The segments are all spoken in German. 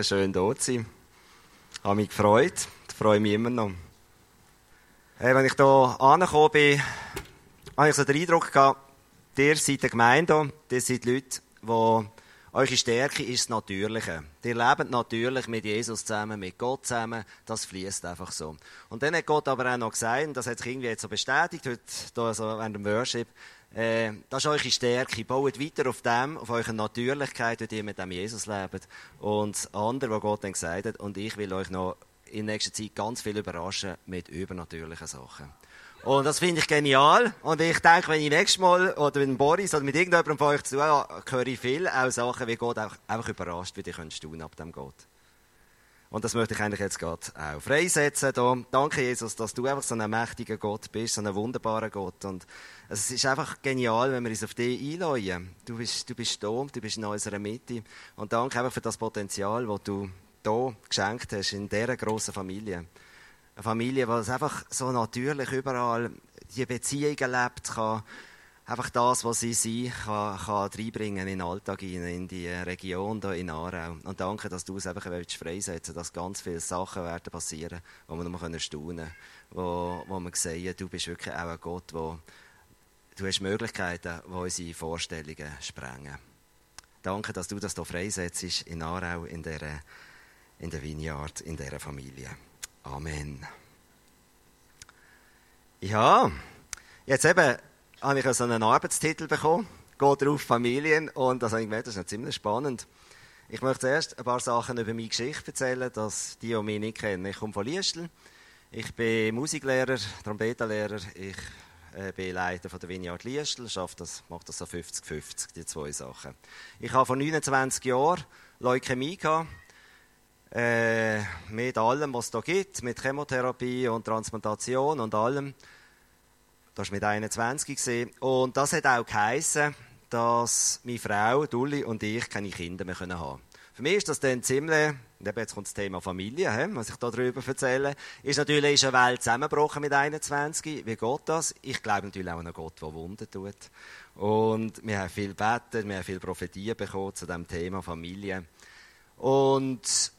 wirklich schön, hier zu sein. Ich habe mich gefreut. Ich freue mich immer noch. Hey, wenn ich hier angekommen bin, habe ich so den Eindruck gehabt, ihr seid eine Gemeinde, ihr seid Leute, die eure Stärke ist das Natürliche. Ihr lebt natürlich mit Jesus zusammen, mit Gott zusammen. Das fließt einfach so. Und dann hat Gott aber auch noch gesagt, und das hat sich irgendwie jetzt so bestätigt, heute hier so während dem Worship, äh, das ist eure Stärke. Baut weiter auf dem, auf eure Natürlichkeit, wie ihr mit dem Jesus lebt. Und das andere, was Gott dann gesagt hat, und ich will euch noch in nächster Zeit ganz viel überraschen mit übernatürlichen Sachen. Und das finde ich genial. Und ich denke, wenn ich nächstes Mal oder mit Boris oder mit irgendjemandem von euch zu höre ich viel auch Sachen, wie Gott auch einfach überrascht, wie die können tun ab dem Gott. Und das möchte ich eigentlich jetzt gerade auch freisetzen. Da. Danke, Jesus, dass du einfach so ein mächtiger Gott bist, so ein wunderbarer Gott. Und es ist einfach genial, wenn wir uns auf dich einladen. Du bist, du bist da, du bist in unserer Mitte. Und danke einfach für das Potenzial, das du hier geschenkt hast, in dieser grossen Familie eine Familie, die einfach so natürlich überall die Beziehungen lebt, kann einfach das, was sie sind, kann, kann reinbringen in den Alltag, in die Region hier in Aarau. Und danke, dass du es einfach freisetzen dass ganz viele Sachen werden passieren, wo wir nur staunen können, wo, wo wir sehen, du bist wirklich auch ein Gott, wo du hast Möglichkeiten, die unsere Vorstellungen sprengen. Danke, dass du das hier freisetzt in Aarau, in der, in der Vineyard, in dieser Familie. Amen. Ja, jetzt eben habe ich so einen Arbeitstitel bekommen, geht auf Familien und das habe ich gemerkt, das ist ziemlich spannend. Ich möchte zuerst ein paar Sachen über meine Geschichte erzählen, dass die, die mich nicht kennen. Ich komme von Liestl, ich bin Musiklehrer, Trompetenlehrer, ich äh, bin Leiter von der Vineyard schaffe das, mache das so 50-50, die zwei Sachen. Ich habe vor 29 Jahren Leukämie gehabt, äh, mit allem, was es da gibt, mit Chemotherapie und Transplantation und allem. Das war mit 21 gesehen. Und das hat auch geheißen, dass meine Frau, Dulli und ich keine Kinder mehr haben können. Für mich ist das dann ziemlich, jetzt kommt das Thema Familie, was ich darüber erzähle, ist natürlich ist eine Welt zusammengebrochen mit 21. Wie geht das? Ich glaube natürlich auch an einen Gott, der Wunder tut. Und wir haben viel gebeten, wir haben viel Prophetien bekommen zu dem Thema Familie. Und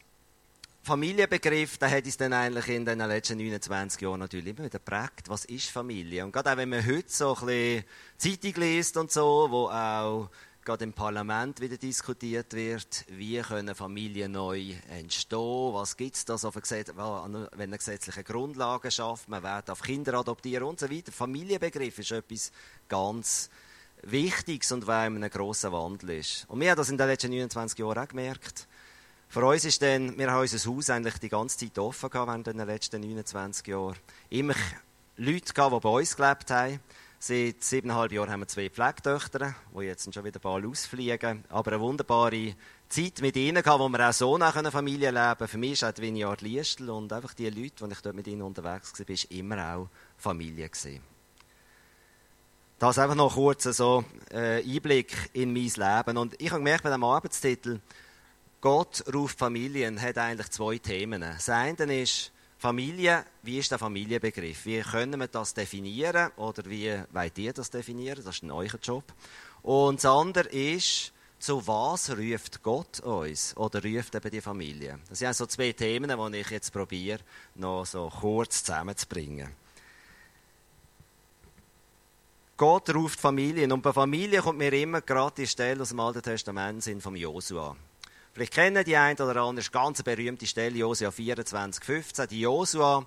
Familienbegriff, der hat uns dann eigentlich in den letzten 29 Jahren natürlich immer wieder geprägt. Was ist Familie? Und gerade auch wenn man heute so ein bisschen Zeitung liest und so, wo auch gerade im Parlament wieder diskutiert wird, wie können Familien neu entstehen, was gibt es da so für Gesetz, wenn eine gesetzliche Grundlage schafft, man wird auf Kinder adoptieren und so weiter. Familienbegriff ist etwas ganz Wichtiges und weil ein grosser Wandel ist. Und wir haben das in den letzten 29 Jahren auch gemerkt. Für uns ist dann, wir haben unser Haus eigentlich die ganze Zeit offen gehabt während den letzten 29 Jahren. Immer Leute gehabt, die bei uns gelebt haben. Seit siebeneinhalb Jahren haben wir zwei Pflegetöchter, die jetzt schon wieder bald ausfliegen. Aber eine wunderbare Zeit mit ihnen gehabt, wo wir auch so nach einer Familie leben. Für mich ist auch die Vineyard Liestl und einfach die Leute, die ich dort mit ihnen unterwegs war, ist immer auch Familie gewesen. Das einfach noch kurz so äh, Einblick in mein Leben. Und ich habe gemerkt bei diesem Arbeitstitel, Gott ruft Familien, hat eigentlich zwei Themen. Das eine ist Familie, wie ist der Familienbegriff? Wie können wir das definieren oder wie wollt ihr das definieren? Das ist ein euer Job. Und das andere ist, zu was ruft Gott uns oder ruft eben die Familie? Das sind also zwei Themen, die ich jetzt probiere, noch so kurz zusammenzubringen. Gott ruft Familien und bei Familie kommt mir immer gerade die Stelle aus dem Alten Testament sind vom Josua. Vielleicht kennen die einen oder anderen, ist eine ganz berühmte Stelle, Josua 24, 15. Die Josua,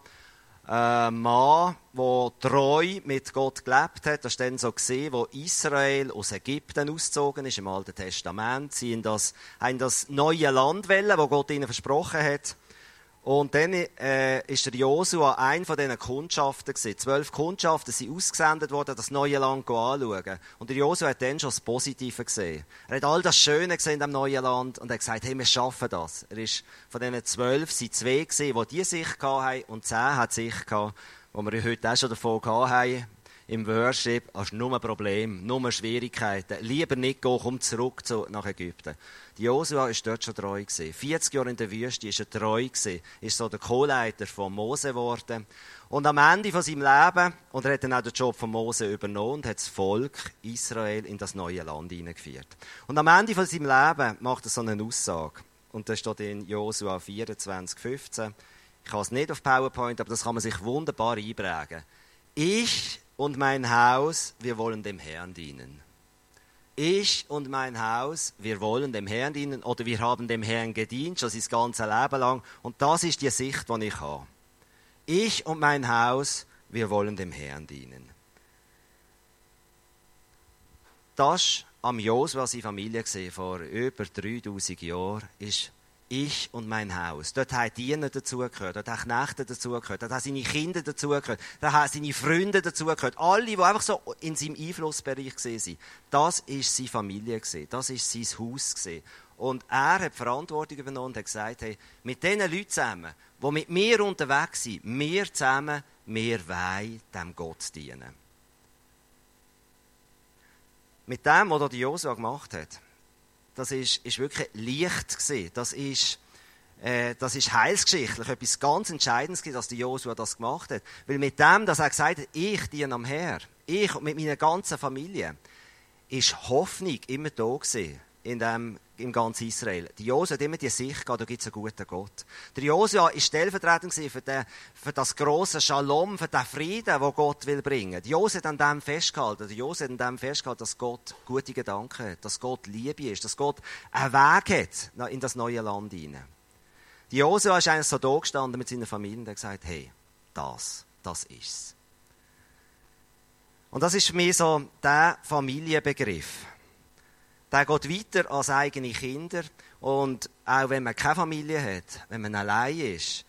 ein Mann, der treu mit Gott gelebt hat, das ist dann so gesehen, wo Israel aus Ägypten ausgezogen ist, im Alten Testament. Sie haben das, haben das neue Land wählen, wo Gott ihnen versprochen hat. Und dann äh, ist der Josua ein von diesen Kundschaften gewesen. Zwölf Kundschaften sind ausgesendet worden, das neue Land anzuschauen. Und der Josua hat dann schon das Positive gesehen. Er hat all das Schöne gesehen dem neuen Land und hat gesagt, hey, wir schaffen das. Er ist von diesen zwölf sind zwei gesehen, die die Sicht hatten und zehn hat Sicht gehabt, wo wir heute auch schon davon haben im Worship hast du nur Probleme, nur Schwierigkeiten. Lieber nicht gehen, komm zurück zu, nach Ägypten. Die Josua war dort schon treu. Gewesen. 40 Jahre in der Wüste ist er treu. Gewesen. Ist so der Co-Leiter von Mose geworden. Und am Ende von seinem Leben, und er hat dann auch den Job von Mose übernommen und hat das Volk Israel in das neue Land hineingeführt. Und am Ende von seinem Leben macht er so eine Aussage. und das steht in Josua 24, 15. Ich habe es nicht auf PowerPoint, aber das kann man sich wunderbar einprägen. Ich und mein Haus, wir wollen dem Herrn dienen. Ich und mein Haus, wir wollen dem Herrn dienen oder wir haben dem Herrn gedient, schon sein ganzes Leben lang. Und das ist die Sicht, die ich habe. Ich und mein Haus, wir wollen dem Herrn dienen. Das am Josua seine Familie gesehen, vor über 3000 Jahren, ist ich und mein Haus. Dort haben Diener dazugehört, dort haben Knechte dazugehört, dort haben seine Kinder dazugehört, dort haben seine Freunde dazugehört. Alle, die einfach so in seinem Einflussbereich waren. Das ist seine Familie das ist sein Haus. Und er hat Verantwortung übernommen und hat gesagt, hey, mit diesen Leuten zusammen, die mit mir unterwegs sind, wir zusammen, wir wollen dem Gott dienen. Mit dem, was Josua gemacht hat, das ist, ist wirklich Licht gewesen. Das ist, äh, das ist heilsgeschichtlich etwas ganz Entscheidendes gewesen, dass die Josua das gemacht hat. Weil mit dem, dass er gesagt hat, ich diene am Herr, ich und mit meiner ganzen Familie, ist Hoffnung immer da gewesen in dem, im ganzen Israel. Die Josua hat immer die Sicht gehabt, da gibt es einen guten Gott. Der Josua war stellvertretend für, den, für das große Shalom, für den Frieden, den Gott will bringen. Die Josua hat an dem festgehalten. Die Josua hat an dem festgehalten, dass Gott gute Gedanken hat, dass Gott Liebe ist, dass Gott einen Weg hat in das neue Land hinein. Die Josua ist eigentlich so da gestanden mit seiner Familie und hat gesagt, hey, das, das ist's. Und das ist für mich so der Familienbegriff der geht weiter als eigene Kinder. Und auch wenn man keine Familie hat, wenn man allein ist,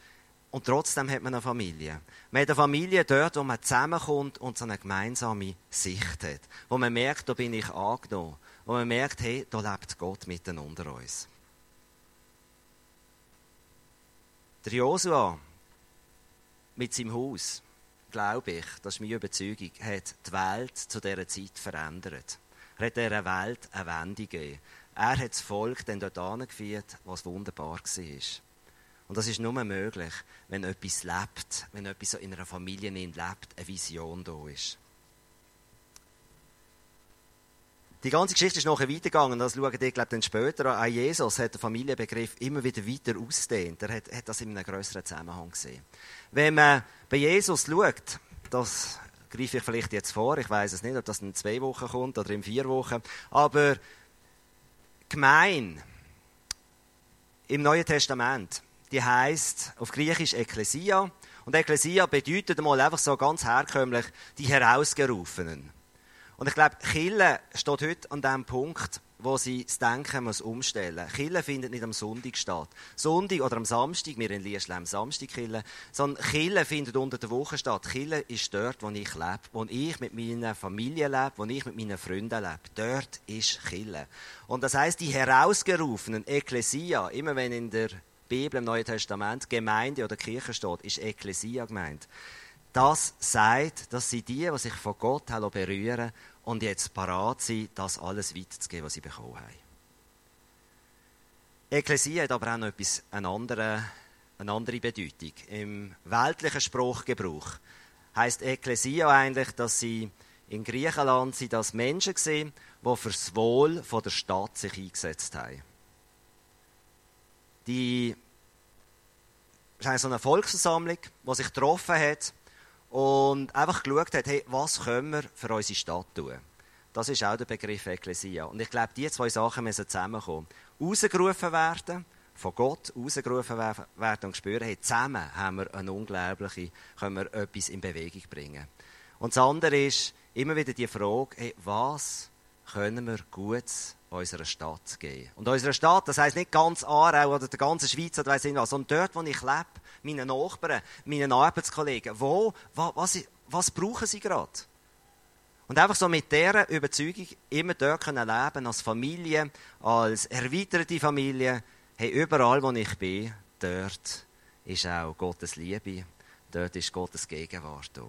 und trotzdem hat man eine Familie. Man hat eine Familie dort, wo man zusammenkommt und so eine gemeinsame Sicht hat. Wo man merkt, da bin ich angenommen. Wo man merkt, hey, da lebt Gott mitten unter uns. Der Josua mit seinem Haus, glaube ich, das ist meine Überzeugung, hat die Welt zu dieser Zeit verändert. Er hat dieser Welt eine Wende gegeben. Er hat das Volk dann dort angeführt, was wunderbar war. Und das ist nur möglich, wenn etwas lebt, wenn etwas in einer Familie lebt, eine Vision da ist. Die ganze Geschichte ist nachher weitergegangen, das schauen die, glaube dann später an. Auch Jesus hat den Familienbegriff immer wieder weiter ausdehnt. Er hat, hat das in einem größeren Zusammenhang gesehen. Wenn man bei Jesus schaut, das greife ich vielleicht jetzt vor. Ich weiß es nicht, ob das in zwei Wochen kommt oder in vier Wochen. Aber gemein im Neuen Testament, die heißt auf Griechisch Ekklesia. Und Ekklesia bedeutet einmal einfach so ganz herkömmlich die Herausgerufenen. Und ich glaube, Chille steht heute an dem Punkt, wo sie das Denken muss umstellen muss. Kille findet nicht am Sonntag statt. Sonntag oder am Samstag, wir in Liesl am Samstag Kille, sondern Kille findet unter der Woche statt. Kille ist dort, wo ich lebe, wo ich mit meiner Familie lebe, wo ich mit meinen Freunden lebe. Dort ist Kille. Und das heißt, die herausgerufenen Ekklesia, immer wenn in der Bibel im Neuen Testament Gemeinde oder Kirche steht, ist Ekklesia gemeint. Das sagt, dass sie die, die sich von Gott berühren und jetzt parat sind, das alles weiterzugeben, was sie bekommen haben. Ekklesia hat aber auch noch etwas, eine, andere, eine andere Bedeutung. Im weltlichen Spruchgebrauch heißt Ekklesia eigentlich, dass sie in Griechenland sind das Menschen gesehen, die fürs Wohl von der Stadt sich eingesetzt haben. Die es ist so eine Volksversammlung, die sich getroffen hat und einfach geschaut hat, hey, was können wir für unsere Stadt tun? Das ist auch der Begriff Ekklesia. Und ich glaube, diese zwei Sachen müssen zusammenkommen. Rausgerufen werden, von Gott rausgerufen werden und spüren, hey, zusammen haben wir eine unglaubliche, können wir etwas in Bewegung bringen. Und das andere ist immer wieder die Frage, hey, was können wir Gutes unserer Stadt geben? Und unserer Stadt, das heisst nicht ganz Aarau oder der ganzen Schweiz oder weiss ich was, sondern dort, wo ich lebe, meinen Nachbarn, meinen Arbeitskollegen. Wo, was, was brauchen sie gerade? Und einfach so mit dieser Überzeugung immer dort können leben als Familie, als erweiterte Familie. Hey, überall, wo ich bin, dort ist auch Gottes Liebe, dort ist Gottes Gegenwart da.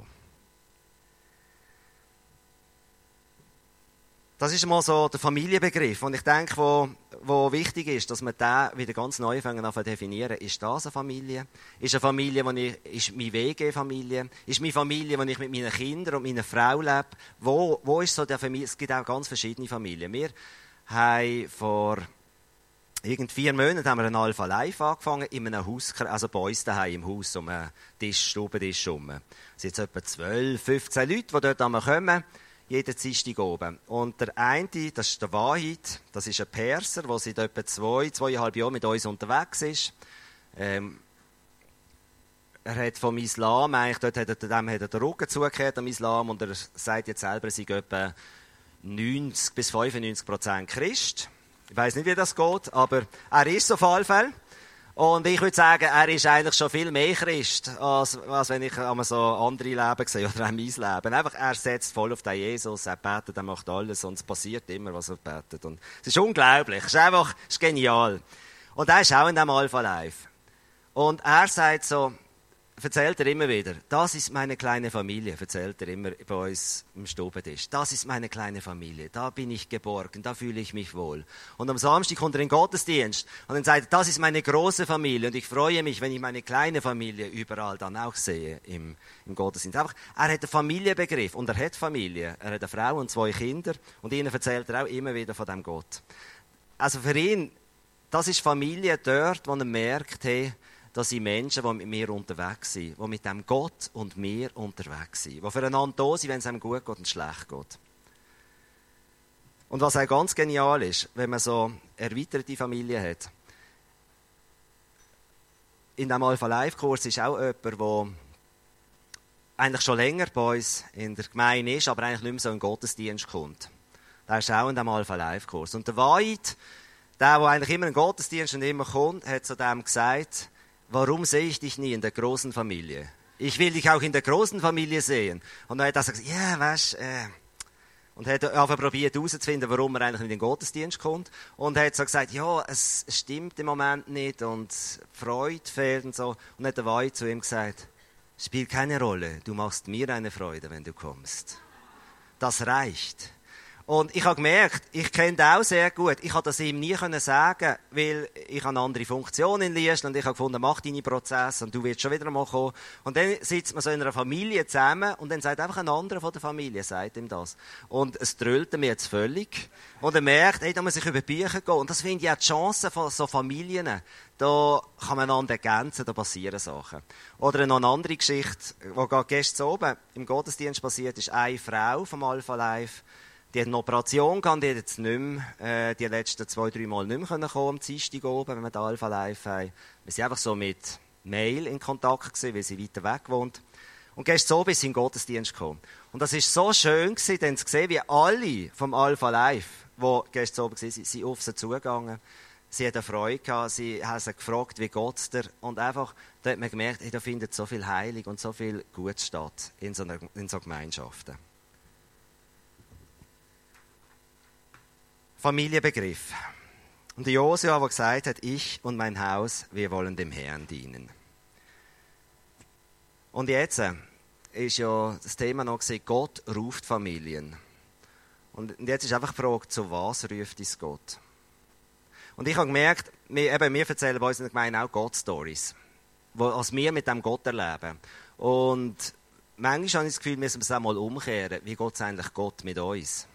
Das ist mal so der Familienbegriff. Und ich denke, wo, wo wichtig ist, dass wir den wieder ganz neu fangen an zu definieren. Ist das eine Familie? Ist eine Familie, wo ich, ist meine WG-Familie? Ist meine Familie, wo ich mit meinen Kindern und meiner Frau lebe? Wo, wo ist so der Familie? Es gibt auch ganz verschiedene Familien. Wir haben vor irgend vier Monate haben wir ein Alpha Live angefangen, in einem Haus, also bei uns daheim im Haus, um einen Tisch, Stubentisch herum. Es sind jetzt etwa 12, 15 Leute, die dort kommen, jeden Dienstag oben. Und der eine, das ist der Wahid, das ist ein Perser, der seit etwa zwei, zweieinhalb Jahren mit uns unterwegs ist. Ähm, er hat vom Islam, eigentlich dort hat er, dem hat er den Rücken zugekehrt am Islam und er sagt jetzt selber, er sei etwa 90 bis 95 Prozent Christ. Ich weiß nicht, wie das geht, aber er ist auf jeden Fall. Und ich würde sagen, er ist eigentlich schon viel mehr Christ, als, als wenn ich einmal so andere Leben sehe oder auch mein Leben. Einfach, er setzt voll auf den Jesus, er betet, er macht alles und es passiert immer, was er betet. Und es ist unglaublich, es ist einfach, es ist genial. Und er ist auch in diesem Alpha Life. Und er sagt so, erzählt er immer wieder, das ist meine kleine Familie, erzählt er immer bei uns im Stubentisch. Das ist meine kleine Familie, da bin ich geborgen, da fühle ich mich wohl. Und am Samstag kommt er in den Gottesdienst und dann sagt er, das ist meine große Familie und ich freue mich, wenn ich meine kleine Familie überall dann auch sehe im, im Gottesdienst. Einfach, er hat einen Familienbegriff und er hat Familie. Er hat eine Frau und zwei Kinder und ihnen erzählt er auch immer wieder von dem Gott. Also für ihn, das ist Familie dort, wo er merkt, hey, das sind Menschen, die mit mir unterwegs sind, die mit dem Gott und mir unterwegs sind, die füreinander da sind, wenn es einem gut geht und schlecht geht. Und was auch ganz genial ist, wenn man so erweiterte Familie hat, in diesem Alpha Life Kurs ist auch jemand, der eigentlich schon länger bei uns in der Gemeinde ist, aber eigentlich nicht mehr so in den Gottesdienst kommt. Der ist auch in diesem Alpha Life Kurs. Und der Wahrheit, der, der eigentlich immer in den Gottesdienst und immer kommt, hat zu dem gesagt, warum sehe ich dich nie in der großen Familie? Ich will dich auch in der großen Familie sehen. Und dann hat er gesagt, ja, yeah, weißt, äh, und hat einfach probiert herauszufinden, warum er eigentlich in den Gottesdienst kommt. Und hat so gesagt, ja, es stimmt im Moment nicht und Freude fehlt und so. Und hat der Weih zu ihm gesagt, spielt keine Rolle, du machst mir eine Freude, wenn du kommst. Das reicht. Und ich habe gemerkt, ich kenne den auch sehr gut. Ich konnte das ihm nie sagen, weil ich eine andere Funktion in Liest und ich habe gefunden, mach deine Prozesse und du wirst schon wieder mal kommen. Und dann sitzt man so in einer Familie zusammen und dann sagt einfach ein anderer von der Familie, sagt ihm das. Und es drüllt mir jetzt völlig. Und er merkt, hey, da muss ich über Bücher gehen. Und das finde ich auch die Chance von so Familien. Da kann man einander ergänzen, da passieren Sachen. Oder noch eine andere Geschichte, die gerade gestern oben im Gottesdienst passiert ist. Eine Frau vom Alpha Life, die hat eine Operation gehabt, die hat jetzt nicht mehr, äh, die letzten zwei, drei Mal nicht mehr kommen am Dienstag oben, wenn wir da Alpha Live haben. Wir sind einfach so mit Mail in Kontakt gewesen, weil sie weiter weg wohnt. Und gestern ist sie in den Gottesdienst gekommen. Und das ist so schön gewesen, dann zu sehen, wie alle vom Alpha Live, die gestern Abend waren, sind auf sie zugegangen. Sie hat eine Freude gehabt, sie haben sie gefragt, wie geht's dir? Und einfach, da hat man gemerkt, hey, da findet so viel Heilig und so viel Gutes statt in so, einer, in so Gemeinschaften. Familienbegriff. Und Josua, der gesagt hat, ich und mein Haus, wir wollen dem Herrn dienen. Und jetzt äh, ist ja das Thema noch gesehen, Gott ruft Familien. Und jetzt ist einfach die Frage, zu was ruft uns Gott? Und ich habe gemerkt, wir, eben, wir erzählen bei uns in der Gemeinde auch Gott-Stories, was wir mit dem Gott erleben. Und manchmal habe ich das Gefühl, wir müssen es auch mal umkehren. Wie es eigentlich Gott mit uns?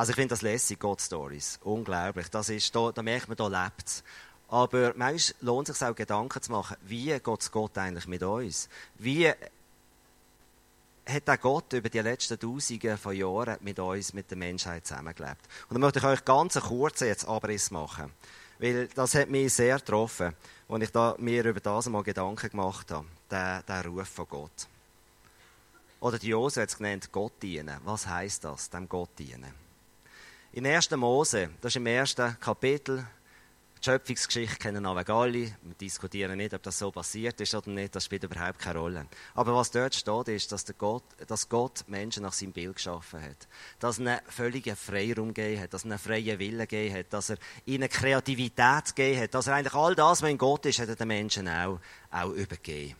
Also ich finde das lässig, God Stories. Unglaublich. Das ist, da, da merkt man, da lebt es. Aber manchmal lohnt es sich auch Gedanken zu machen, wie geht Gott eigentlich mit uns? Wie hat der Gott über die letzten Tausende von Jahren mit uns, mit der Menschheit zusammengelebt? Und dann möchte ich euch ganz kurz jetzt Abriss machen. Weil das hat mich sehr getroffen, als ich da, mir über das einmal Gedanken gemacht habe. Der, der Ruf von Gott. Oder die Jose hat es genannt, Gott dienen. Was heißt das, dem Gott dienen? In 1. Mose, das ist im ersten Kapitel, die Schöpfungsgeschichte kennen alle. Wir diskutieren nicht, ob das so passiert ist oder nicht, das spielt überhaupt keine Rolle. Aber was dort steht, ist, dass, Gott, dass Gott Menschen nach seinem Bild geschaffen hat. Dass er einen völligen Freiraum gegeben hat, dass er einen freien Willen gegeben hat, dass er ihnen Kreativität gegeben hat, dass er eigentlich all das, was in Gott ist, hat er den Menschen auch, auch übergeben.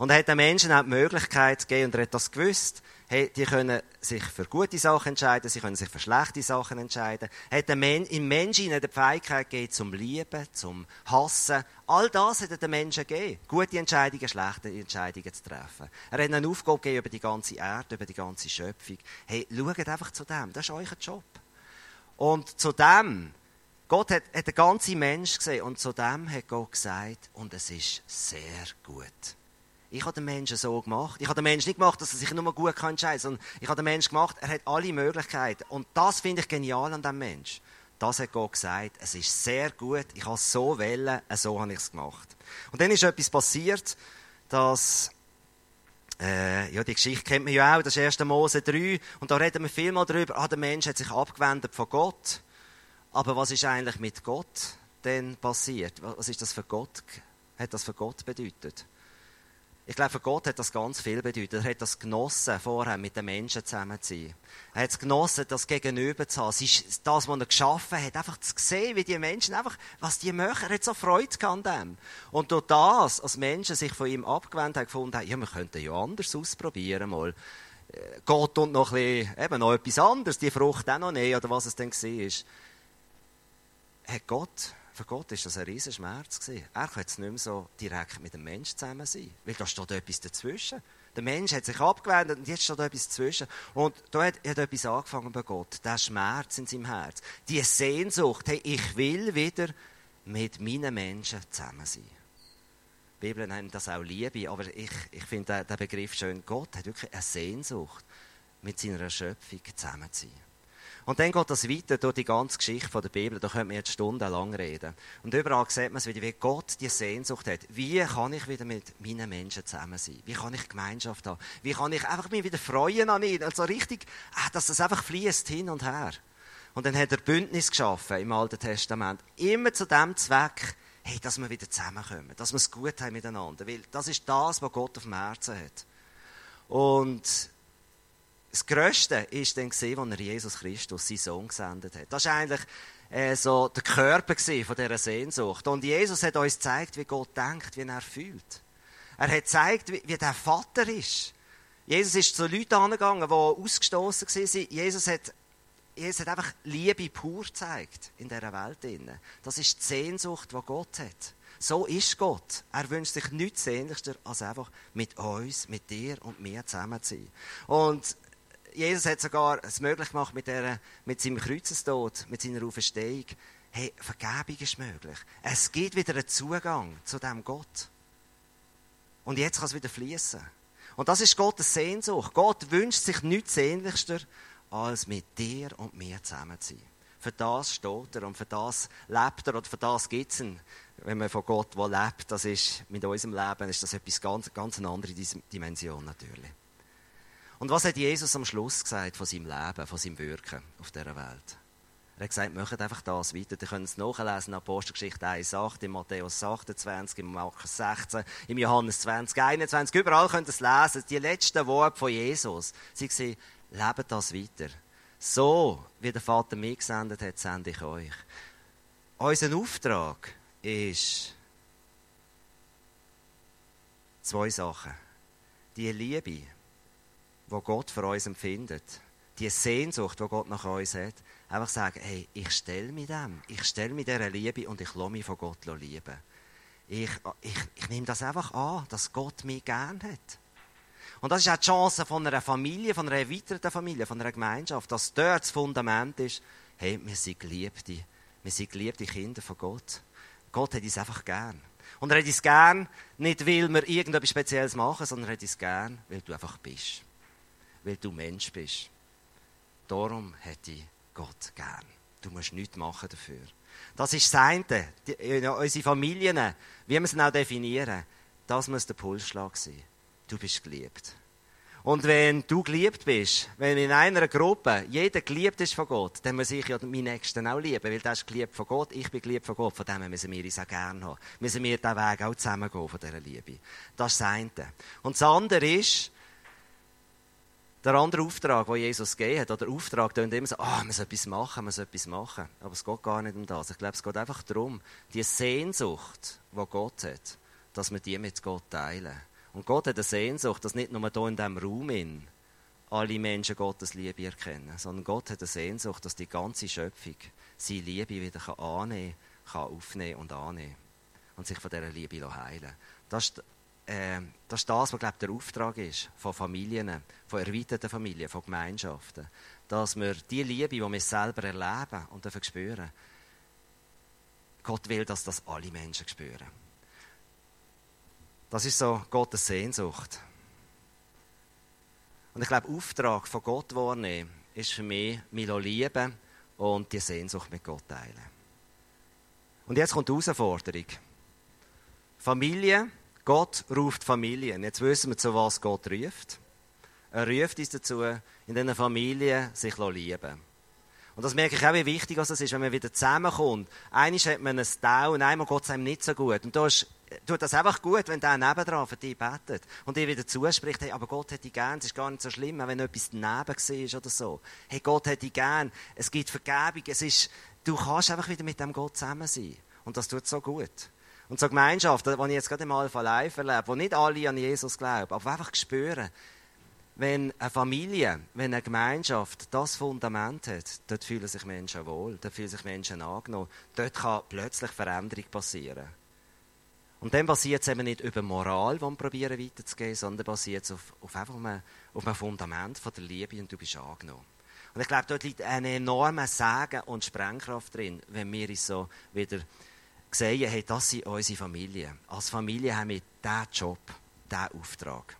Und er hat den Menschen auch die Möglichkeit gegeben, und er hat das gewusst, Hey, die können sich für gute Sachen entscheiden, sie können sich für schlechte Sachen entscheiden. Hat Men im Menschen ihnen die Fähigkeit gegeben, zum Lieben, zum Hassen. All das hat er den Menschen gegeben. Gute Entscheidungen, schlechte Entscheidungen zu treffen. Er hat eine Aufgabe gegeben über die ganze Erde, über die ganze Schöpfung. Hey, schaut einfach zu dem. Das ist euer Job. Und zu dem Gott hat, hat den ganzen Mensch gesehen und zu dem hat Gott gesagt, und es ist sehr gut. Ich habe den Menschen so gemacht. Ich habe den Menschen nicht gemacht, dass er sich nur gut entscheiden kann, sondern ich habe den Menschen gemacht, er hat alle Möglichkeiten. Und das finde ich genial an diesem Mensch. Das hat Gott gesagt. Es ist sehr gut. Ich habe es so wählen, so habe ich es gemacht. Und dann ist etwas passiert, dass äh, ja, die Geschichte kennt man ja auch, das ist 1. Mose 3, und da reden wir viel mal darüber, ah, der Mensch hat sich abgewendet von Gott. Aber was ist eigentlich mit Gott denn passiert? Was ist das für Gott, hat das für Gott bedeutet? Ich glaube, für Gott hat das ganz viel bedeutet. Er hat das genossen, vorher mit den Menschen zusammen zu sein. Er hat es genossen, das Gegenüber zu haben. Es ist das, was er geschaffen hat, einfach zu sehen, wie die Menschen einfach, was die machen. Er hat so Freude an dem. Und durch das, als Menschen sich von ihm abgewendet haben, gefunden haben, ja, wir könnten ja anders ausprobieren mal. Äh, Gott und noch ein bisschen, eben noch etwas anderes, die Frucht auch noch nicht, oder was es denn war. Hat Gott für Gott war das ein riesen Schmerz. Er jetzt nicht mehr so direkt mit dem Menschen zusammen sein. Weil da steht etwas dazwischen. Der Mensch hat sich abgewendet und jetzt steht etwas dazwischen. Und da hat, hat etwas angefangen bei Gott. Der Schmerz in seinem Herz. Die Sehnsucht, hey, ich will wieder mit meinen Menschen zusammen sein. Die Bibel nennt das auch Liebe, aber ich, ich finde den Begriff schön. Gott hat wirklich eine Sehnsucht, mit seiner Schöpfung zusammen zu sein. Und dann geht das weiter durch die ganze Geschichte der Bibel. Da können wir jetzt stundenlang reden. Und überall sieht man es wieder, wie Gott die Sehnsucht hat. Wie kann ich wieder mit meinen Menschen zusammen sein? Wie kann ich Gemeinschaft haben? Wie kann ich einfach mich wieder freuen an ihnen? Also richtig, ah, dass das einfach fließt hin und her. Und dann hat er Bündnis geschaffen im Alten Testament. Immer zu dem Zweck, hey, dass wir wieder zusammenkommen. Dass wir es gut haben miteinander. Weil das ist das, was Gott auf dem Herzen hat. Und das Größte war dann, als er Jesus Christus, seinen Sohn, gesendet hat. Das war eigentlich äh, so der Körper von dieser Sehnsucht. Und Jesus hat uns gezeigt, wie Gott denkt, wie er fühlt. Er hat gezeigt, wie, wie der Vater ist. Jesus ist zu Leuten angegangen, die ausgestoßen waren. Jesus hat, Jesus hat einfach Liebe pur gezeigt in dieser Welt. Das ist die Sehnsucht, die Gott hat. So ist Gott. Er wünscht sich nichts sehnlichster, als einfach mit uns, mit dir und mir zusammen zu sein. Und Jesus hat sogar es möglich gemacht mit, der, mit seinem Kreuzestod, mit seiner Auferstehung. Hey, Vergebung ist möglich. Es gibt wieder einen Zugang zu dem Gott. Und jetzt kann es wieder fließen. Und das ist Gottes Sehnsucht. Gott wünscht sich nichts sehnlichster, als mit dir und mir zusammen zu sein. Für das steht er und für das lebt er und für das gibt es ihn. Wenn man von Gott wo lebt, das ist mit unserem Leben, ist das etwas ganz, ganz andere Dimension natürlich. Und was hat Jesus am Schluss gesagt von seinem Leben, von seinem Wirken auf dieser Welt? Er hat gesagt, macht einfach das weiter. Ihr könnt es nachlesen in Apostelgeschichte 1,8, in Matthäus 28, in Markus 16, im Johannes 20, 21. Überall könnt ihr es lesen. Die letzten Worte von Jesus. Sie sagen, lebt das weiter. So, wie der Vater mich gesendet hat, sende ich euch. Unser Auftrag ist zwei Sachen. Die Liebe, wo Gott für uns empfindet, die Sehnsucht, die Gott nach uns hat, einfach sagen, hey, ich stelle mich dem, ich stelle mich dieser Liebe und ich lasse mich von Gott lieben. Ich, ich, ich nehme das einfach an, dass Gott mich gern hat. Und das ist auch die Chance von einer Familie, von einer erweiterten Familie, von einer Gemeinschaft, dass dort das Fundament ist, hey, wir sind geliebte, wir sind geliebte Kinder von Gott. Gott hat uns einfach gern. Und er hat uns gern, nicht weil wir irgendetwas Spezielles machen, sondern er hat uns gern, weil du einfach bist weil du Mensch bist. Darum hätte ich Gott gern. Du musst nichts machen dafür. Das ist das eine. Die, unsere Familien, wie wir sie auch definieren, das muss der Pulsschlag sein. Du bist geliebt. Und wenn du geliebt bist, wenn in einer Gruppe jeder geliebt ist von Gott, dann muss ich ja meinen Nächsten auch lieben, weil der ist geliebt von Gott, ich bin geliebt von Gott, von dem müssen wir uns auch gerne haben. Müssen wir diesen Weg auch zusammengehen von dieser Liebe. Das ist das eine. Und das andere ist, der andere Auftrag, den Jesus gegeben hat, oder der Auftrag, klingt immer so, ah, man muss etwas machen, man muss etwas machen. Aber es geht gar nicht um das. Ich glaube, es geht einfach darum, die Sehnsucht, die Gott hat, dass wir die mit Gott teilen. Und Gott hat eine Sehnsucht, dass nicht nur hier in diesem Raum in alle Menschen Gottes Liebe erkennen, sondern Gott hat eine Sehnsucht, dass die ganze Schöpfung seine Liebe wieder annehmen kann, aufnehmen und annehmen und sich von dieser Liebe heilen Das ist äh, das ist das, was glaube der Auftrag ist von Familien, von erweiterten Familien, von Gemeinschaften. Dass wir die Liebe, die wir selber erleben und dafür spüren, Gott will, dass das alle Menschen spüren. Das ist so Gottes Sehnsucht. Und ich glaube, Auftrag von Gott wahrnehmen ist für mich, mich lieben und die Sehnsucht mit Gott teilen. Und jetzt kommt die Herausforderung. Familie, Gott ruft Familien. Jetzt wissen wir, zu was Gott ruft. Er ruft uns dazu, in diesen Familien sich zu lieben. Und das merke ich auch, wie wichtig das ist, wenn man wieder zusammenkommt. Einmal hat man ein Down, einmal geht es einem nicht so gut. Und da ist, tut das einfach gut, wenn der nebendran für dich betet und dir wieder zuspricht, hey, aber Gott hätte dich gern, es ist gar nicht so schlimm, wenn etwas daneben war oder so. Hey, Gott hätte dich gern, es gibt Vergebung, es ist, du kannst einfach wieder mit dem Gott zusammen sein. Und das tut so gut. Und so Gemeinschaft, die ich jetzt gerade mal von live erlebe, wo nicht alle an Jesus glauben, aber einfach spüren, wenn eine Familie, wenn eine Gemeinschaft das Fundament hat, dort fühlen sich Menschen wohl, dort fühlen sich Menschen angenommen, dort kann plötzlich Veränderung passieren. Und dann basiert es eben nicht über Moral, die wir probieren weiterzugeben, sondern basiert es auf, auf einfach einem, auf einem Fundament von der Liebe und du bist angenommen. Und ich glaube, dort liegt eine enorme Segen und Sprengkraft drin, wenn wir uns so wieder sehen, hey, das sind unsere Familien. Als Familie haben wir diesen Job, diesen Auftrag.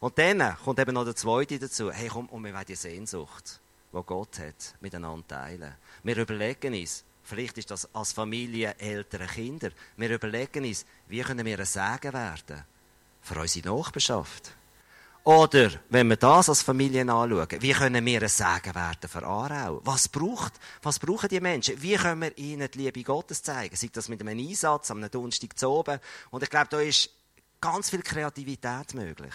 Und dann kommt eben noch der zweite dazu. Hey, komm, und wir wollen die Sehnsucht, die Gott hat, miteinander teilen. Wir überlegen uns, vielleicht ist das als Familie ältere Kinder, wir überlegen uns, wie können wir ein Segen werden für unsere Nachbarschaft. Oder, wenn wir das als Familie anschauen, wie können wir ein Segen werden für Aarau? Was braucht, was brauchen die Menschen? Wie können wir ihnen die Liebe Gottes zeigen? Sei das mit einem Einsatz am Donnerstag zu oben? Und ich glaube, da ist ganz viel Kreativität möglich.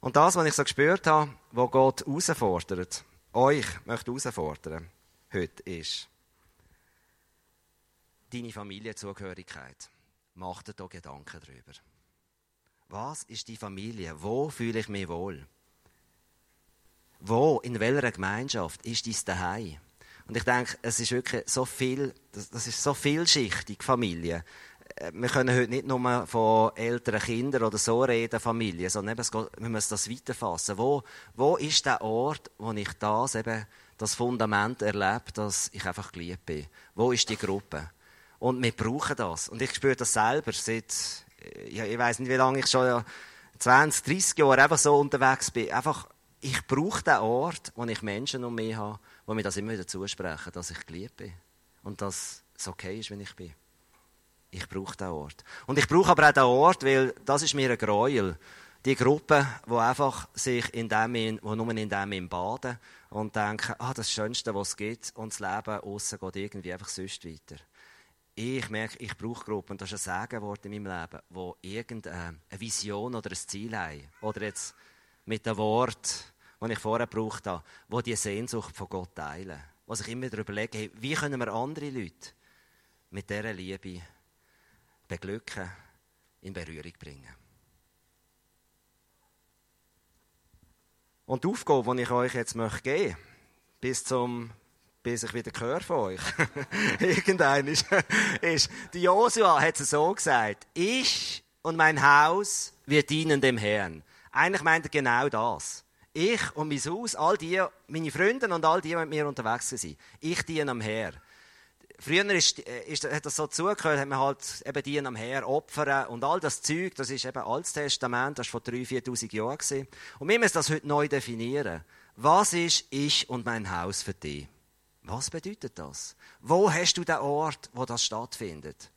Und das, was ich so gespürt habe, wo Gott herausfordert, euch möchte herausfordern, heute ist, deine Familienzugehörigkeit. Mach dir da Gedanken darüber. Was ist die Familie? Wo fühle ich mich wohl? Wo, in welcher Gemeinschaft ist dein Daheim? Und ich denke, es ist wirklich so viel, das, ist so vielschichtig, Familie. Äh, wir können heute nicht nur von älteren Kindern oder so reden, Familie, sondern eben, wir müssen das weiterfassen. Wo, wo ist der Ort, wo ich das eben, das Fundament erlebe, dass ich einfach geliebt bin? Wo ist die Gruppe? Und wir brauchen das. Und ich spüre das selber seit, ja, ich weiß nicht, wie lange ich schon, ja, 20, 30 Jahre einfach so unterwegs bin. Einfach, ich brauche den Ort, wo ich Menschen um mich habe, wo mir das immer wieder zusprechen, dass ich geliebt bin. Und dass es okay ist, wenn ich bin. Ich brauche diesen Ort. Und ich brauche aber auch diesen Ort, weil das ist mir ein Gräuel. Die Gruppe, die einfach sich in dem, wo nur in dem baden und denken, ah, das Schönste, was es gibt, und das Leben außen geht irgendwie einfach sonst weiter. Ich merke, ich brauche Gruppen, und das ist ein Sagenwort in meinem Leben, wo irgendeine Vision oder ein Ziel haben. Oder jetzt mit dem Wort, das ich vorher gebraucht habe, wo die Sehnsucht von Gott teilen. Wo sich immer darüber überlegen, wie können wir andere Leute mit dieser Liebe beglücken, in Berührung bringen. Und die Aufgabe, die ich euch jetzt möchte geben bis zum bis ich wieder höre von euch. Irgendein ist, ist, die Josua hat es so gesagt, ich und mein Haus, wir dienen dem Herrn. Eigentlich meint er genau das. Ich und mein Haus, all die, meine Freunde und all die, die mit mir unterwegs sind, ich diene am Herrn. Früher ist, ist, hat das so zugehört, hat man halt eben die am Herr opfern und all das Zeug, das ist eben Altes Testament, das war vor 3.000, 4.000 Jahren. Gewesen. Und wir müssen das heute neu definieren. Was ist ich und mein Haus für dich? Was bedeutet das? Wo hast du den Ort, wo das stattfindet?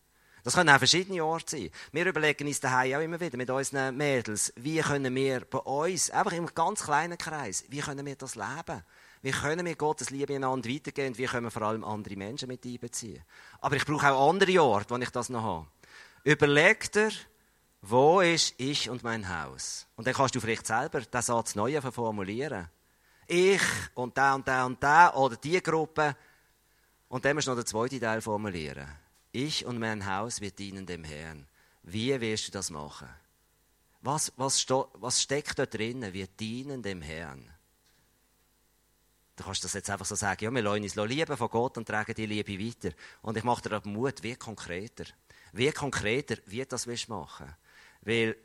Das können auch verschiedene Orte sein. Wir überlegen uns daheim auch immer wieder mit unseren Mädels, wie können wir bei uns, einfach im ganz kleinen Kreis, wie können wir das leben? Wie können wir Gottes Liebe einander weitergehen und wie können wir vor allem andere Menschen mit einbeziehen? Aber ich brauche auch andere Orte, wo ich das noch habe. Überleg dir, wo ist ich und mein Haus? Und dann kannst du vielleicht selber den Satz neu formulieren. Ich und der und der und der oder die Gruppe. Und dann musst du noch den zweiten Teil formulieren. Ich und mein Haus, wir dienen dem Herrn. Wie wirst du das machen? Was, was, was steckt da drinnen? Wir dienen dem Herrn. Du kannst das jetzt einfach so sagen, ja, wir lassen uns lieben von Gott und tragen die Liebe weiter. Und ich mache dir aber Mut, wie konkreter. Wie konkreter, wie das willst machen. Weil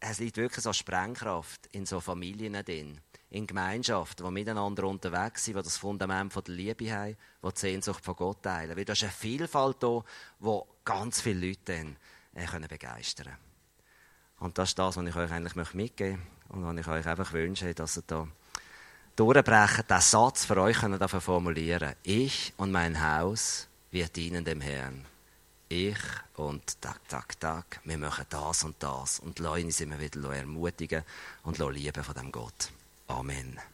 es liegt wirklich so Sprengkraft in so Familien drin, in Gemeinschaft, die miteinander unterwegs sind, die das Fundament von der Liebe haben, die die Sehnsucht von Gott teilen. Weil da ist eine Vielfalt da, wo ganz viele Leute dann äh, begeistern können. Und das ist das, was ich euch eigentlich mitgeben möchte und was ich euch einfach wünsche, dass ihr da durchbrechen, diesen Satz für euch können formulieren Ich und mein Haus, wir dienen dem Herrn. Ich und tak, tak, tak, wir machen das und das. Und lassen uns immer wieder ermutigen und lieben von dem Gott. Amen.